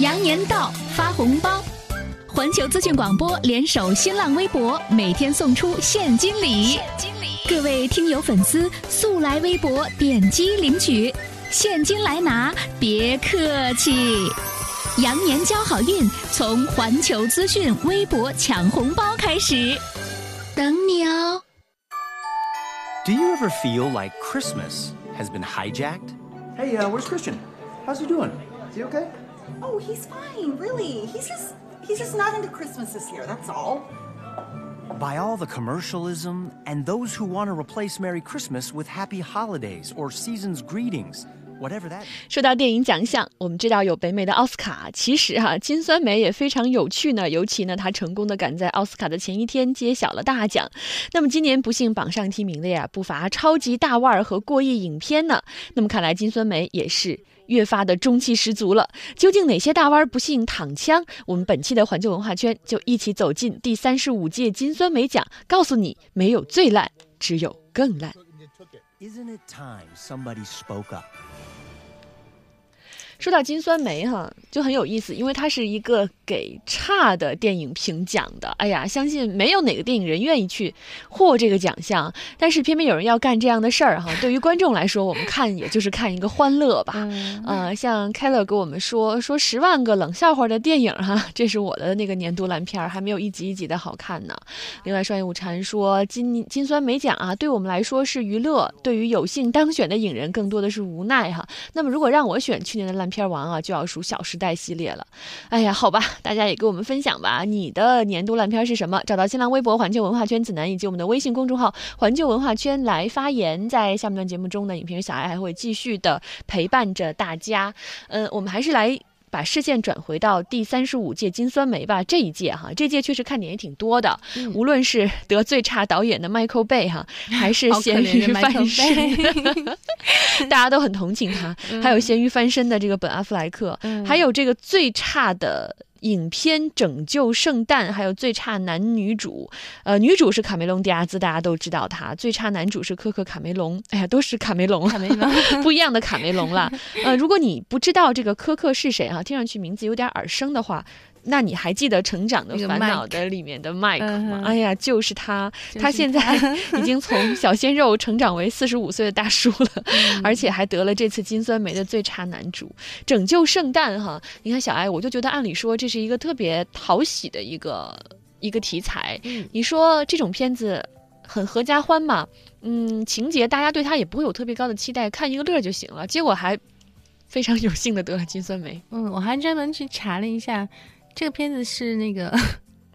羊年到，发红包！环球资讯广播联手新浪微博，每天送出现金礼。现金礼，各位听友粉丝速来微博点击领取，现金来拿，别客气。羊年交好运，从环球资讯微博抢红包开始，等你哦。Do you ever feel like Christmas has been hijacked? Hey, uh, where's Christian? How's he doing? Is he okay? Oh, he's fine, really. He's just he's just not into Christmas this year, that's all. By all the commercialism and those who want to replace Merry Christmas with Happy Holidays or Season's Greetings. 说到电影奖项，我们知道有北美的奥斯卡，其实哈、金酸梅也非常有趣呢。尤其呢，它成功的赶在奥斯卡的前一天揭晓了大奖。那么今年不幸榜上提名的呀，不乏超级大腕儿和过亿影片呢。那么看来金酸梅也是。越发的中气十足了，究竟哪些大腕儿不幸躺枪？我们本期的环球文化圈就一起走进第三十五届金酸梅奖，告诉你，没有最烂，只有更烂。Isn't it time somebody spoke up? 说到金酸梅哈，就很有意思，因为它是一个给差的电影评奖的。哎呀，相信没有哪个电影人愿意去获这个奖项，但是偏偏有人要干这样的事儿哈。对于观众来说，我们看也就是看一个欢乐吧。嗯呃，像 Keller 跟我们说说十万个冷笑话的电影哈，这是我的那个年度烂片儿，还没有一集一集的好看呢。另外，双叶午禅说金金酸梅奖啊，对我们来说是娱乐，对于有幸当选的影人更多的是无奈哈。那么如果让我选去年的烂片王啊，就要数《小时代》系列了。哎呀，好吧，大家也给我们分享吧，你的年度烂片是什么？找到新浪微博“环球文化圈子南”以及我们的微信公众号“环球文化圈”来发言。在下面段节目中呢，影评人小艾还会继续的陪伴着大家。嗯，我们还是来。把视线转回到第三十五届金酸梅吧，这一届哈，这届确实看点也挺多的。嗯无论是得最差导演的 Michael Bay 哈，还是咸鱼翻身，大家都很同情他。还有咸鱼翻身的这个本阿弗莱克，嗯还有这个最差的。影片《拯救圣诞》还有最差男女主，呃，女主是卡梅隆·迪亚兹，大家都知道她。最差男主是科克·卡梅隆，哎呀，都是卡梅隆，卡梅隆不一样的卡梅隆啦。呃，如果你不知道这个科克是谁啊，听上去名字有点耳生的话，那你还记得《成长的那个烦恼》Mike 的里面的麦克吗？哎呀，就是他，就是他现在 已经从小鲜肉成长为四十五岁的大叔了，嗯而且还得了这次金酸梅的最差男主。拯救圣诞哈，你看小艾，我就觉得按理说这是一个特别讨喜的一个一个题材。嗯你说这种片子很合家欢嘛？嗯，情节大家对他也不会有特别高的期待，看一个乐就行了。结果还非常有幸的得了金酸梅。嗯，我还专门去查了一下，这个片子是那个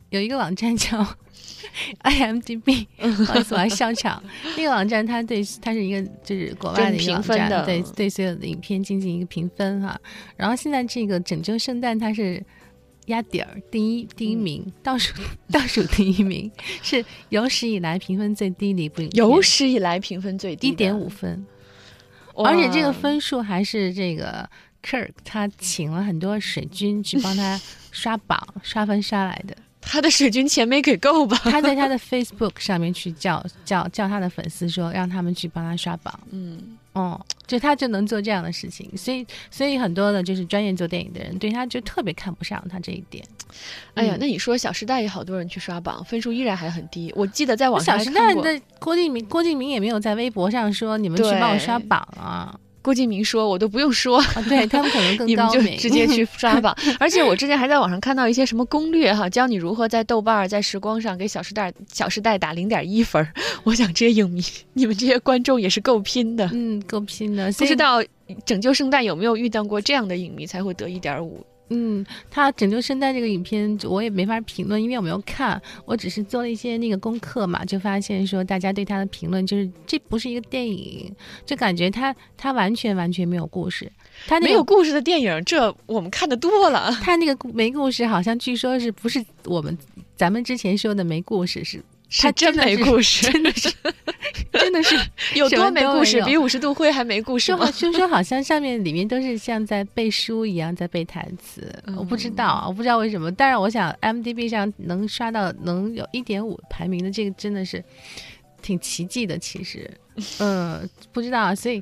有一个网站叫 IMDB，不好意思，我还笑场。那个网站它对它是一个就是国外的一个网站，评分的对对所有的影片进行一个评分哈。然后现在这个《拯救圣诞》它是。压底儿第一第一名，倒数倒数第一名是有史以来评分最低的一部影片，有史以来评分最低的一点五，分，而且这个分数还是这个 Kirk 他请了很多水军去帮他刷榜、刷分刷来的。他的水军钱没给够吧？他在他的 Facebook 上面去叫叫叫他的粉丝说，让他们去帮他刷榜。嗯，哦，就他就能做这样的事情，所以所以很多的就是专业做电影的人对他就特别看不上他这一点。哎呀，嗯那你说《小时代》也好多人去刷榜，分数依然还很低。我记得在网上小时代的郭敬明，郭敬明也没有在微博上说你们去帮我刷榜啊。郭敬明说，我都不用说，啊，对他们可能更 你们就高，直接去 刷榜。而且我之前还在网上看到一些什么攻略哈，教你如何在豆瓣儿、在时光上给《小时代》《小时代》打零点一分儿。我想这些影迷，你们这些观众也是够拼的。嗯，够拼的。不知道《拯救圣诞》有没有遇到过这样的影迷才会得一点五？嗯，他拯救圣诞这个影片我也没法评论，因为我没有看，我只是做了一些那个功课嘛，就发现说大家对他的评论就是这不是一个电影，就感觉他他完全完全没有故事，他那个没有故事的电影，这我们看的多了。他那个故没故事，好像据说是不是我们咱们之前说的没故事是。他真没故事，真的是，真的是有多没故事？比五十度灰还没故事吗？就就说好像上面里面都是像在背书一样在背台词，我不知道，我不知道为什么。但是我想 m d b 上能刷到能有一点五排名的，这个真的是挺奇迹的。其实，嗯，不知道，所以。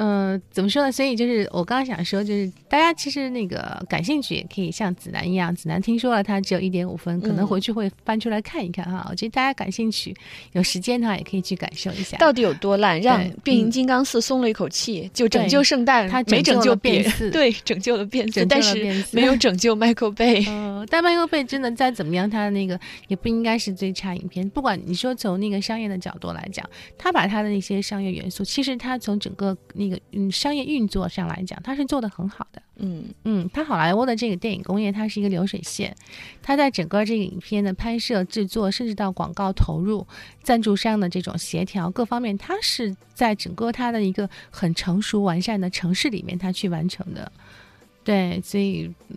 嗯，怎么说呢？所以就是我刚刚想说，就是大家其实那个感兴趣，也可以像子楠一样。子楠听说了，他只有一点五分，可能回去会翻出来看一看哈。我觉得大家感兴趣，有时间的话也可以去感受一下，到底有多烂，让变形金刚四松了一口气，就拯救圣诞，他没拯救变四，对，拯救了变四，但是没有拯救 Michael Bay。嗯，但 Michael Bay 真的再怎么样，他的那个也不应该是最差影片。不管你说从那个商业的角度来讲，他把他的那些商业元素，其实它从整个那个嗯商业。运作上来讲，它是做的很好的。嗯嗯，它好莱坞的这个电影工业，它是一个流水线。它在整个这个影片的拍摄、制作，甚至到广告投入、赞助商的这种协调各方面，它是在整个它的一个很成熟完善的城市里面，它去完成的。对，所以它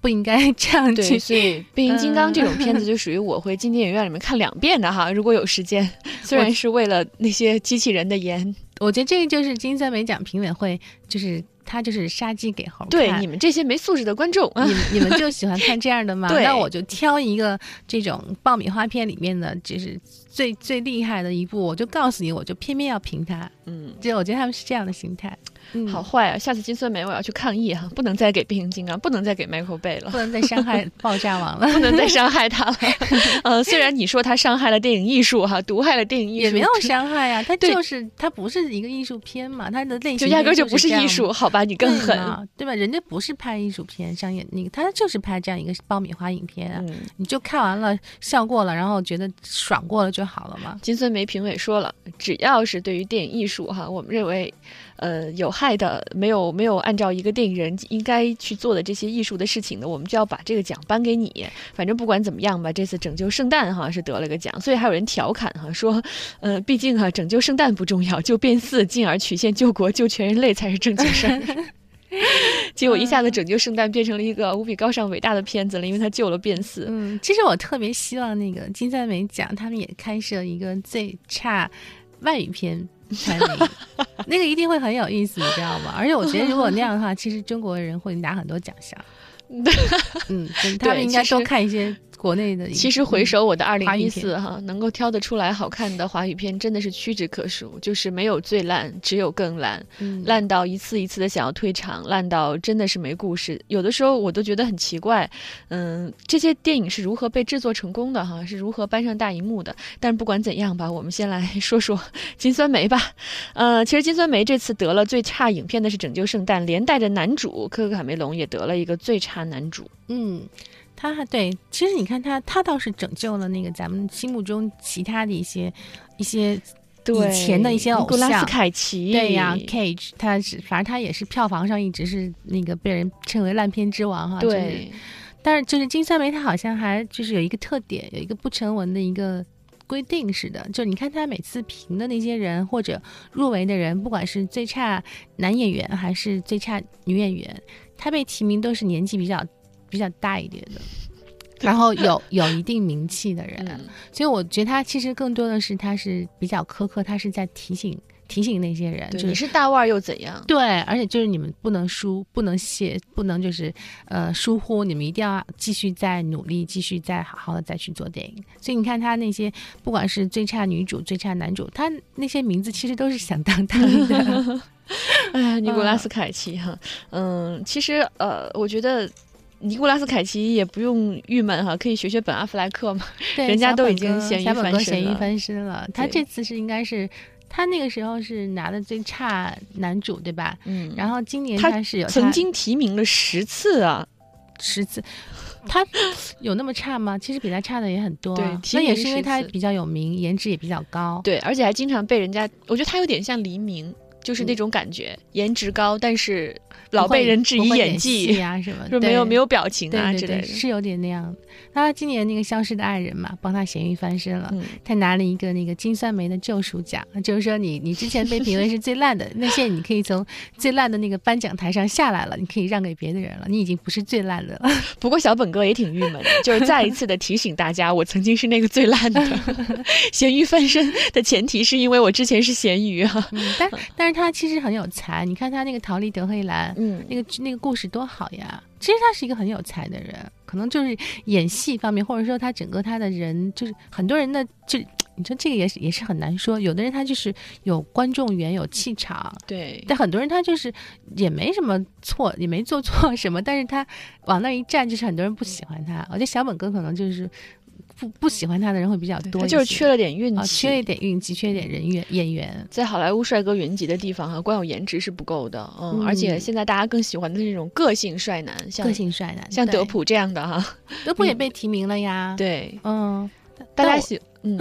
不应该这样去。所以变形金刚这种片子就属于我会进电影院里面看两遍的哈。如果有时间，虽然是为了那些机器人的颜。我觉得这个就是金酸梅奖评委会，就是他就是杀鸡给猴看。对你们这些没素质的观众，你你们就喜欢看这样的吗？那我就挑一个这种爆米花片里面的，就是最最厉害的一部，我就告诉你，我就偏偏要评它。嗯，就我觉得他们是这样的心态。好坏啊！下次金酸梅我要去抗议哈，不能再给变形金刚，不能再给 Michael Bay 了，不能再伤害爆炸王了，不能再伤害他了。呃，虽然你说他伤害了电影艺术哈，毒害了电影艺术，也没有伤害呀，他就是他不是一个艺术片嘛，他的类型就压根就不是艺术，好吧？你更狠，对吧？人家不是拍艺术片、商业那个，他就是拍这样一个爆米花影片啊，你就看完了笑过了，然后觉得爽过了就好了嘛。金酸梅评委说了，只要是对于电影艺术哈，我们认为。呃，有害的，没有没有按照一个电影人应该去做的这些艺术的事情呢，我们就要把这个奖颁给你。反正不管怎么样吧，这次拯救圣诞哈是得了个奖，所以还有人调侃哈说，呃，毕竟哈拯救圣诞不重要，救变四进而曲线救国救全人类才是正经事儿。结果一下子拯救圣诞变成了一个无比高尚伟大的片子了，因为他救了变四。嗯，其实我特别希望那个金三美奖他们也开设一个最差外语片。那个一定会很有意思，你知道吗？而且我觉得，如果那样的话，其实中国人会拿很多奖项。嗯，他们应该多看一些。国内的其实回首我的二零一四哈，能够挑得出来好看的华语片真的是屈指可数，就是没有最烂，只有更烂，烂到一次一次的想要退场，烂到真的是没故事。有的时候我都觉得很奇怪，嗯，这些电影是如何被制作成功的哈，是如何搬上大荧幕的？但是不管怎样吧，我们先来 说说金酸梅吧。呃，其实金酸梅这次得了最差影片的是《拯救圣诞》，连带着男主科克·卡梅隆也得了一个最差男主。嗯。他还对，其实你看他，他倒是拯救了那个咱们心目中其他的一些一些以前的一些偶像，古拉斯凯奇，对呀，Cage，他是反正他也是票房上一直是那个被人称为烂片之王哈。对，但是就是金三梅，他好像还就是有一个特点，有一个不成文的一个规定似的，就你看他每次评的那些人或者入围的人，不管是最差男演员还是最差女演员，他被提名都是年纪比较。比较大一点的，然后有有一定名气的人，所以我觉得他其实更多的是他是比较苛刻，他是在提醒提醒那些人，就你是大腕又怎样？对，而且就是你们不能输，不能懈，不能就是呃疏忽，你们一定要继续再努力，继续再好好的再去做电影。所以你看他那些不管是最差女主、最差男主，他那些名字其实都是响当当的。哎，尼古拉斯凯奇哈，嗯，其实呃，我觉得。尼古拉斯凯奇也不用郁闷哈，可以学学本阿弗莱克嘛，人家都已经咸鱼翻身了。翻身了，他这次是应该是他那个时候是拿的最差男主对吧？嗯，然后今年他是有曾经提名了十次啊，十次，他有那么差吗？其实比他差的也很多，对，那也是因为他比较有名，颜值也比较高，对，而且还经常被人家，我觉得他有点像黎明。就是那种感觉，颜值高，但是老被人质疑演技啊什么，就没有没有表情啊之类的，是有点那样。他今年那个消失的爱人嘛，帮他咸鱼翻身了，他拿了一个那个金酸梅的救赎奖，就是说你你之前被评为是最烂的，那现在你可以从最烂的那个颁奖台上下来了，你可以让给别的人了，你已经不是最烂的了。不过小本哥也挺郁闷的，就是再一次的提醒大家，我曾经是那个最烂的。咸鱼翻身的前提是因为我之前是咸鱼哈，但但是他其实很有才，你看他那个逃离德黑兰，嗯，那个那个故事多好呀。其实他是一个很有才的人，可能就是演戏方面，或者说他整个他的人，就是很多人的就你说这个也是也是很难说。有的人他就是有观众缘，有气场，对，但很多人他就是也没什么错，也没做错什么，但是他往那一站，就是很多人不喜欢他。我觉得小本哥可能就是不不喜欢他的人会比较多就是缺了点运啊，气，缺一点运气，缺一点人缘演员。在好莱坞帅哥云集的地方哈，光有颜值是不够的，嗯，嗯而且现在大家更喜欢的是那种个性帅男，像个性帅男，像德，普这样的哈，德普也被提名了呀。，对，嗯，大家喜嗯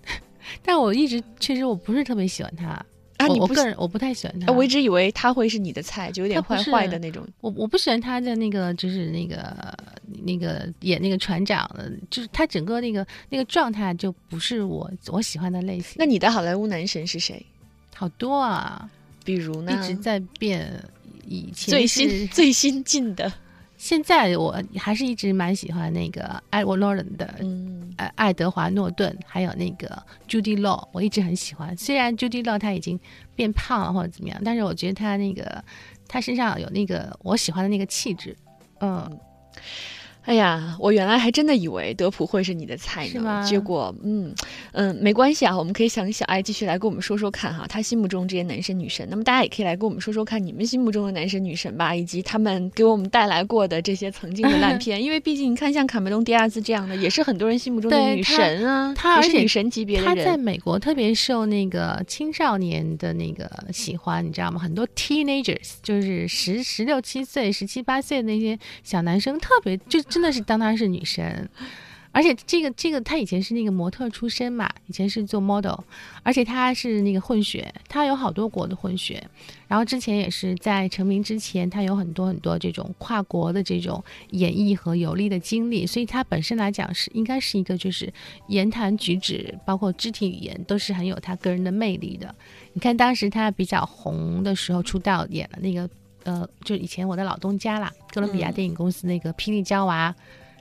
但我一直确实我不是特别喜欢他，啊，我我个人我不太喜欢他。啊我一直以为他会是你的菜，就有点坏坏的那种。我我不喜欢他的那个，就是那个那个演那个船长的，就是他整个那个那个状态就不是我我喜欢的类型。那你的好莱坞男神是谁？好多啊，比如呢？一直在变。以前最新最新进的，现在我还是一直蛮喜欢那个艾沃诺伦的，嗯，呃，爱德华诺顿，还有那个 Judy Law，我一直很喜欢。虽然 Judy Law 他已经变胖了或者怎么样，但是我觉得他那个他身上有那个我喜欢的那个气质，嗯，哎呀，我原来还真的以为德普会是你的菜呢，结果，嗯嗯，没关系啊，我们可以想小爱继续来跟我们说说看哈，他心目中这些男神女神。那么大家也可以来跟我们说说看你们心目中的男神女神吧，以及他们给我们带来过的这些曾经的烂 片。因为毕竟你看，像卡梅隆·迪亚兹这样的，也是很多人心目中的女神啊，他而且也是女神级别的她在。美国特别受那个青少年的那个喜欢，你知道吗？很多 teenagers 就是十十六七岁、十七八岁的那些小男生，特别就真的是当她是女神。而且这个这个，她以前是那个模特出身嘛，以前是做 model，而且她是那个混血，她有好多国的混血。然后之前也是在成名之前，她有很多很多这种跨国的这种演绎和游历的经历，所以她本身来讲是应该是一个就是言谈举止，包括肢体语言都是很有她个人的魅力的。你看当时她比较红的时候出道演了那个呃，就以前我的老东家啦，哥伦比亚电影公司那个《霹雳娇娃》。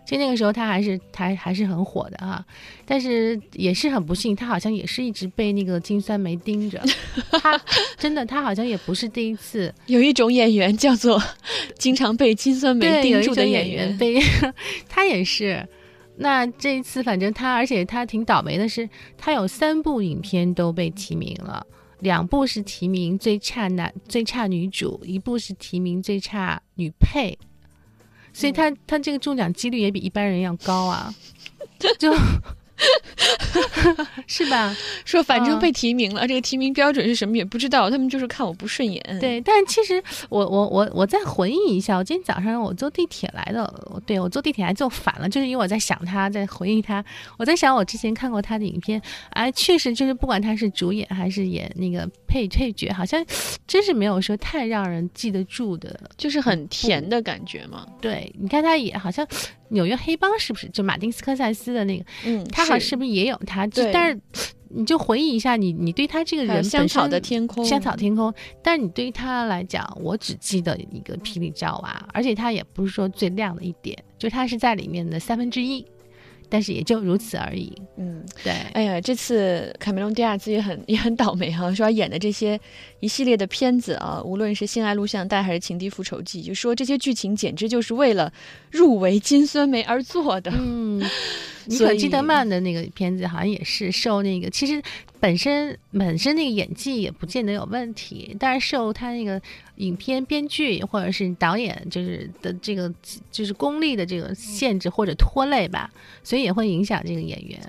其实那个时候他还是他还是很火的哈，但是也是很不幸，他好像也是一直被那个金酸梅盯着。他 真的，他好像也不是第一次，有一种演员叫做经常被金酸梅盯住的演员，被 他也是。那这一次，反正他，而且他挺倒霉的是，他有三部影片都被提名了，两部是提名最差男、最差女主，一部是提名最差女配，所以他他这个中奖几率也比一般人要高啊，就。是吧？说反正嗯被提名了，这个提名标准是什么也不知道，他们就是看我不顺眼。，对，但其实我我我我再回忆一下，我今天早上我坐地铁来的，对我坐地铁还坐反了，就是因为我在想他，在回忆他，我在想我之前看过他的影片，哎，确实就是不管他是主演还是演那个配配角，好像真是没有说太让人记得住的。就是很甜的感觉嘛。对，你看他也好像纽约黑帮是不是？就马丁斯科塞斯的那个，嗯，他好像是。不是也有他？就对。但是你就回忆一下你你对他这个人本香草的天空，香草天空，但是你对于他来讲，我只记得一个霹雳娇娃，而且他也不是说最亮的一点，就他是在里面的三分之一，但是也就如此而已。嗯，对，哎呀，这次卡梅隆·迪亚兹也很 也很倒霉哈、说他演的这些一系列的片子啊，无论是《性爱录像带》还是《情敌复仇记》，就说这些剧情简直就是为了入围金酸梅而做的。嗯，尼所以可基德曼的那个片子好像也是受那个，其实本身本身那个演技也不见得有问题，但是受他那个影片编剧或者是导演就是的这个就是功力的这个限制或者拖累吧，所以也会影响这个演员。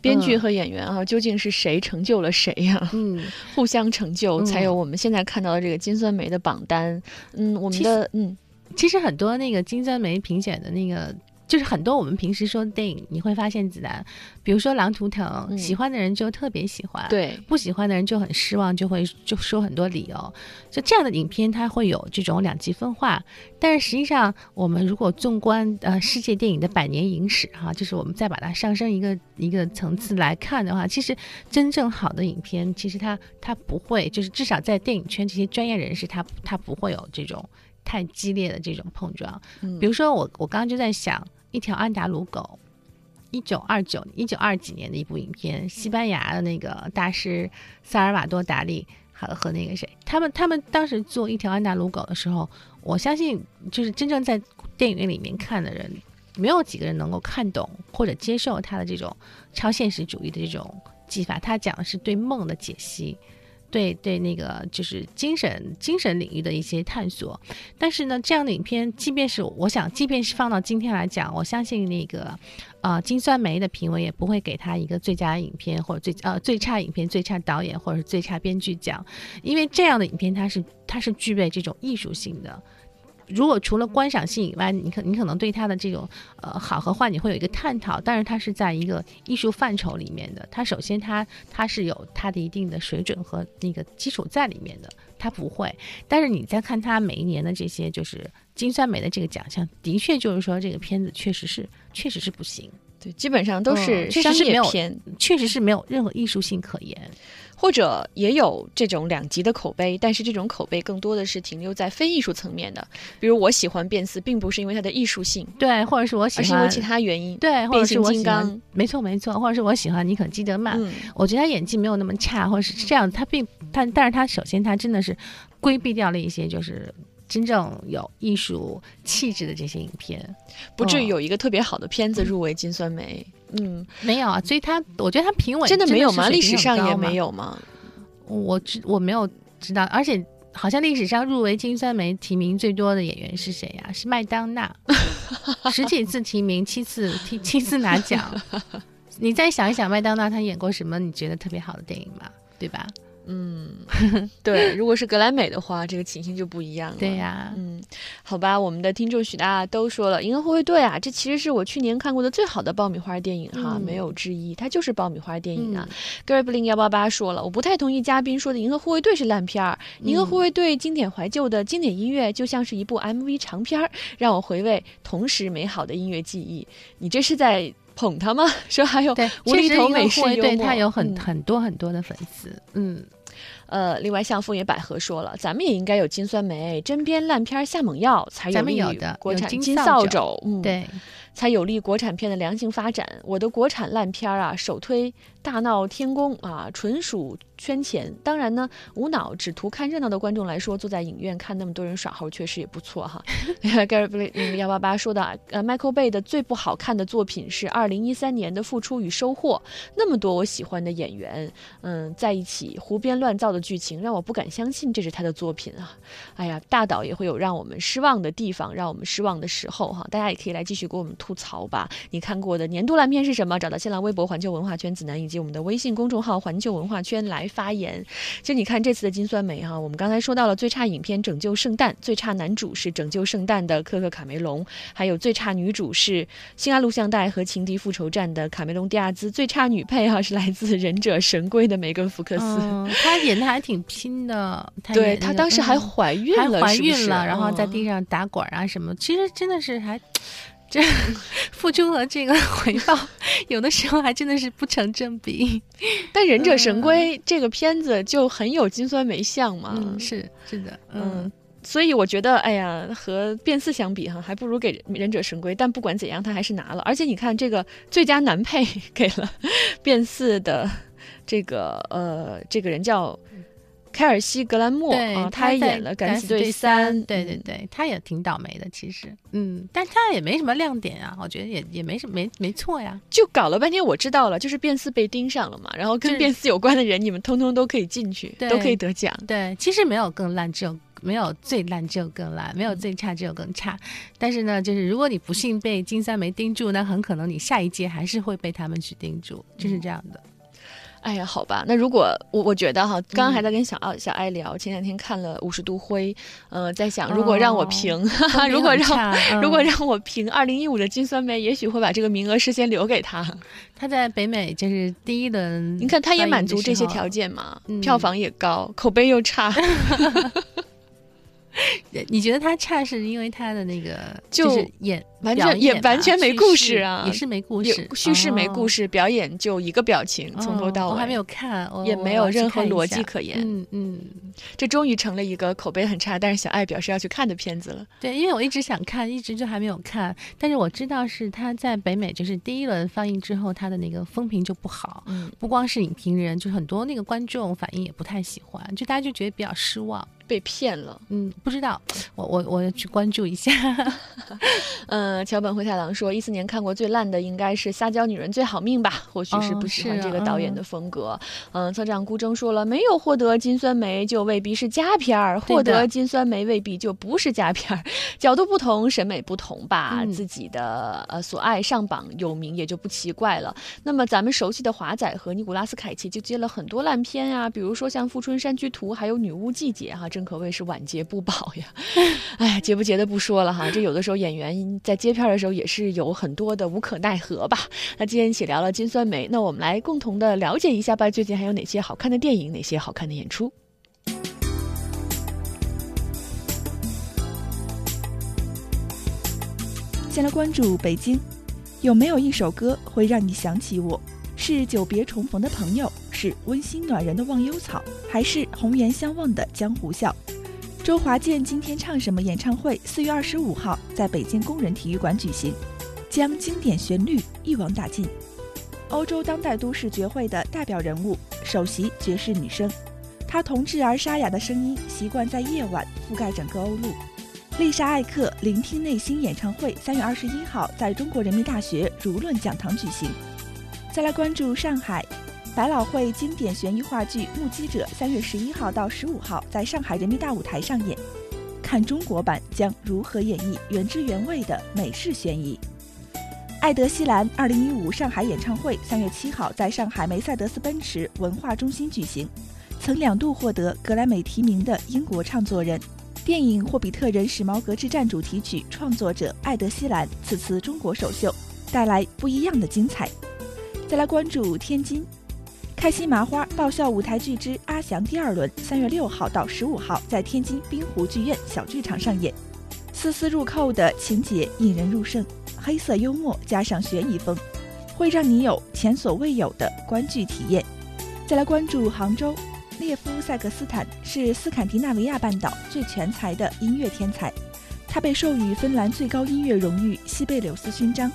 编剧和演员啊，究竟是谁成就了谁呀、嗯，互相成就，嗯。才有我们现在看到的这个金酸梅的榜单。嗯，我们的嗯。其实很多那个金酸梅评选的那个，就是很多我们平时说的电影，你会发现子弹，比如说《狼图腾》嗯喜欢的人就特别喜欢，，对，不喜欢的人就很失望，就会就说很多理由。就这样的影片，它会有这种两极分化。但是实际上，我们如果纵观呃世界电影的百年影史哈、就是我们再把它上升一个一个层次来看的话，其实真正好的影片，其实它它不会，就是至少在电影圈这些专业人士，他他不会有这种太激烈的这种碰撞。嗯比如说我我刚刚就在想，一条安达鲁狗，一九二九一九二几年的一部影片，西班牙的那个大师萨尔瓦多达利和和那个谁，他们他们当时做一条安达鲁狗的时候，我相信就是真正在电影院里面看的人，没有几个人能够看懂或者接受他的这种超现实主义的这种技法，他讲的是对梦的解析。对对，那个就是精神精神领域的一些探索，但是呢，这样的影片，即便是我想，即便是放到今天来讲，我相信那个，呃，金酸梅的评委也不会给他一个最佳影片或者最呃最差影片、最差导演或者是最差编剧奖，因为这样的影片它是它是具备这种艺术性的。如果除了观赏性以外，你可你可能对它的这种呃好和坏，你会有一个探讨。但是它是在一个艺术范畴里面的，它首先它它是有它的一定的水准和那个基础在里面的，它不会。但是你再看它每一年的这些就是金酸梅的这个奖项，的确就是说这个片子确实是确实是不行，对，基本上都是商业片，确实是没有任何艺术性可言。或者也有这种两极的口碑，但是这种口碑更多的是停留在非艺术层面的。比如我喜欢变四，并不是因为它的艺术性，对，或者是我喜欢，而是因为其他原因，对，变形金刚，没错没错，或者是我喜欢尼可基德曼，我觉得他演技没有那么差，或者是这样，他并他，但是他首先他真的是规避掉了一些就是真正有艺术气质的这些影片，不至于有一个特别好的片子入围金酸梅。嗯，没有啊，所以他我觉得他评委真的没有吗？历史上也没有吗？我知我没有知道，而且好像历史上入围金酸梅提名最多的演员是谁呀？是麦当娜，十几次提名，七次七七次拿奖。你再想一想，麦当娜她演过什么你觉得特别好的电影吗？对吧？嗯，对，如果是格莱美的话，这个情形就不一样了。对呀，嗯，好吧，我们的听众许大都说了，《银河护卫队》啊，这其实是我去年看过的最好的爆米花电影哈，没有之一，它就是爆米花电影啊。格瑞布林幺八八说了，我不太同意嘉宾说的《银河护卫队》是烂片儿，《银河护卫队》经典怀旧的经典音乐就像是一部 MV 长片儿，让我回味同时美好的音乐记忆。你这是在捧他吗？说还有无厘头美式幽默，对他有很很多很多的粉丝，嗯。呃，另外像枫叶百合说了，咱们也应该有金酸梅，针砭烂片下猛药，才有利于国产金扫帚，嗯，对，才有利国产片的良性发展。我的国产烂片啊，首推。大闹天宫啊，纯属圈钱。当然呢，无脑只图看热闹的观众来说，坐在影院看那么多人耍猴，确实也不错哈。Gary b 幺八八说的，呃，Michael Bay 的最不好看的作品是二零一三年的《付出与收获》，那么多我喜欢的演员，嗯，在一起胡编乱造的剧情，让我不敢相信这是他的作品啊。哎呀，大导也会有让我们失望的地方，让我们失望的时候哈。大家也可以来继续给我们吐槽吧。你看过的年度烂片是什么？找到新浪微博环球文化圈子南以及。我们的微信公众号“环球文化圈”来发言。就你看这次的金酸梅哈，我们刚才说到了最差影片《拯救圣诞》，最差男主是《拯救圣诞》的科克卡梅隆，还有最差女主是《新阿录像带》和《情敌复仇战》的卡梅隆迪亚兹，最差女配哈是来自《忍者神龟》的梅根福克斯。她演的还挺拼的，对她当时还怀孕了，怀孕了，然后在地上打滚啊什么，其实真的是还。这 付出和这个 回报，有的时候还真的是不成正比。但《忍者神龟》这个片子就很有金酸梅像嘛，是是的，嗯，所以我觉得，哎呀，和变四相比哈，还不如给《忍者神龟》。但不管怎样，他还是拿了。而且你看，这个最佳男配 给了变四的这个呃，这个人叫。凯尔西·格兰莫啊，他演了《敢死队三》，对对对，他也挺倒霉的，其实，嗯，但他也没什么亮点啊，我觉得也也没什么没没错呀，就搞了半天，我知道了，就是变四被盯上了嘛，然后跟变四有关的人，你们通通都可以进去，都可以得奖，对，其实没有更烂，只有没有最烂，只有更烂，没有最差，只有更差，但是呢，就是如果你不幸被金三梅盯住，那很可能你下一届还是会被他们去盯住，就是这样的。哎呀，好吧，那如果我我觉得哈，刚刚还在跟小奥小爱聊，前两天看了《五十度灰》，呃，在想如果让我评，如果让如果让我评二零一五的金酸梅，也许会把这个名额事先留给他。他在北美就是第一轮，你看他也满足这些条件嘛，票房也高，口碑又差。你觉得他差是因为他的那个就是演完全也完全没故事啊，也是没故事，叙事没故事，表演就一个表情从头到尾，我还没有看，也没有任何逻辑可言。嗯嗯，这终于成了一个口碑很差，但是小爱表示要去看的片子了。对，因为我一直想看，一直就还没有看，但是我知道是他在北美就是第一轮放映之后，他的那个风评就不好，嗯，不光是影评人，就很多那个观众反应也不太喜欢，就大家就觉得比较失望。被骗了，嗯，不知道，我我我要去关注一下。嗯，桥本灰太狼说，一四年看过最烂的应该是《撒娇女人最好命》吧？或许是不喜欢这个导演的风格。嗯，策长孤征说了，没有获得金酸梅就未必是佳片儿，获得金酸梅未必就不是佳片儿。角度不同，审美不同吧，自己的呃所爱上榜有名也就不奇怪了。那么咱们熟悉的华仔和尼古拉斯凯奇就接了很多烂片啊，比如说像《富春山居图》还有《女巫季节》哈，真可谓是晚节不保呀。哎，结不结的不说了哈，这有的时候演员在接片的时候也是有很多的无可奈何吧。那今天一起聊了金酸梅，那我们来共同的了解一下吧，最近还有哪些好看的电影，哪些好看的演出。先来关注北京，有没有一首歌会让你想起我？是久别重逢的朋友，是温馨暖人的忘忧草，还是红颜相望的江湖笑？周华健今天唱什么演唱会？四月二十五号在北京工人体育馆举行，将经典旋律一网打尽。欧洲当代都市绝会的代表人物，首席爵士女声，她童稚而沙哑的声音习惯在夜晚覆盖整个欧陆。丽莎·艾克聆听内心演唱会，三月二十一号在中国人民大学儒论讲堂举行。再来关注上海，百老汇经典悬疑话剧《目击者》三月十一号到十五号在上海人民大舞台上演，看中国版将如何演绎原汁原味的美式悬疑。艾德希兰二零一五上海演唱会三月七号在上海梅赛德斯奔驰文化中心举行，曾两度获得格莱美提名的英国唱作人。电影《霍比特人：史矛革之战》主题曲创作者艾德希兰此次中国首秀，带来不一样的精彩。再来关注天津，开心麻花爆笑舞台剧之《阿翔》第二轮，三月六号到十五号在天津滨湖剧院小剧场上演。丝丝入扣的情节引人入胜，黑色幽默加上悬疑风，会让你有前所未有的观剧体验。再来关注杭州。列夫·塞克斯坦是斯堪的纳维亚半岛最全才的音乐天才，他被授予芬兰最高音乐荣誉西贝柳斯勋章。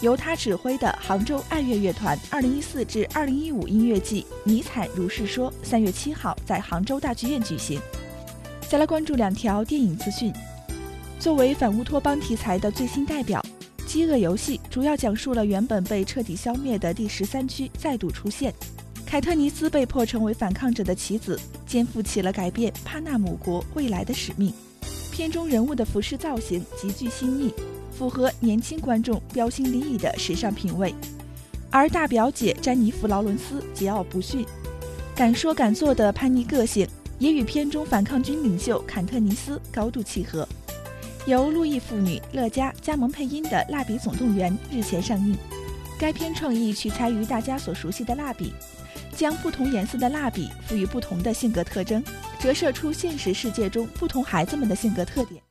由他指挥的杭州爱乐乐团2014至2015音乐季《尼采如是说》三月七号在杭州大剧院举行。再来关注两条电影资讯：作为反乌托邦题材的最新代表，《饥饿游戏》主要讲述了原本被彻底消灭的第十三区再度出现。凯特尼斯被迫成为反抗者的棋子，肩负起了改变帕纳姆国未来的使命。片中人物的服饰造型极具新意，符合年轻观众标新立异的时尚品味。而大表姐詹妮弗·劳伦斯桀骜不驯，敢说敢做的叛逆个性，也与片中反抗军领袖坎特尼斯高度契合。由路易妇女乐嘉加盟配音的《蜡笔总动员》日前上映，该片创意取材于大家所熟悉的蜡笔。将不同颜色的蜡笔赋予不同的性格特征，折射出现实世界中不同孩子们的性格特点。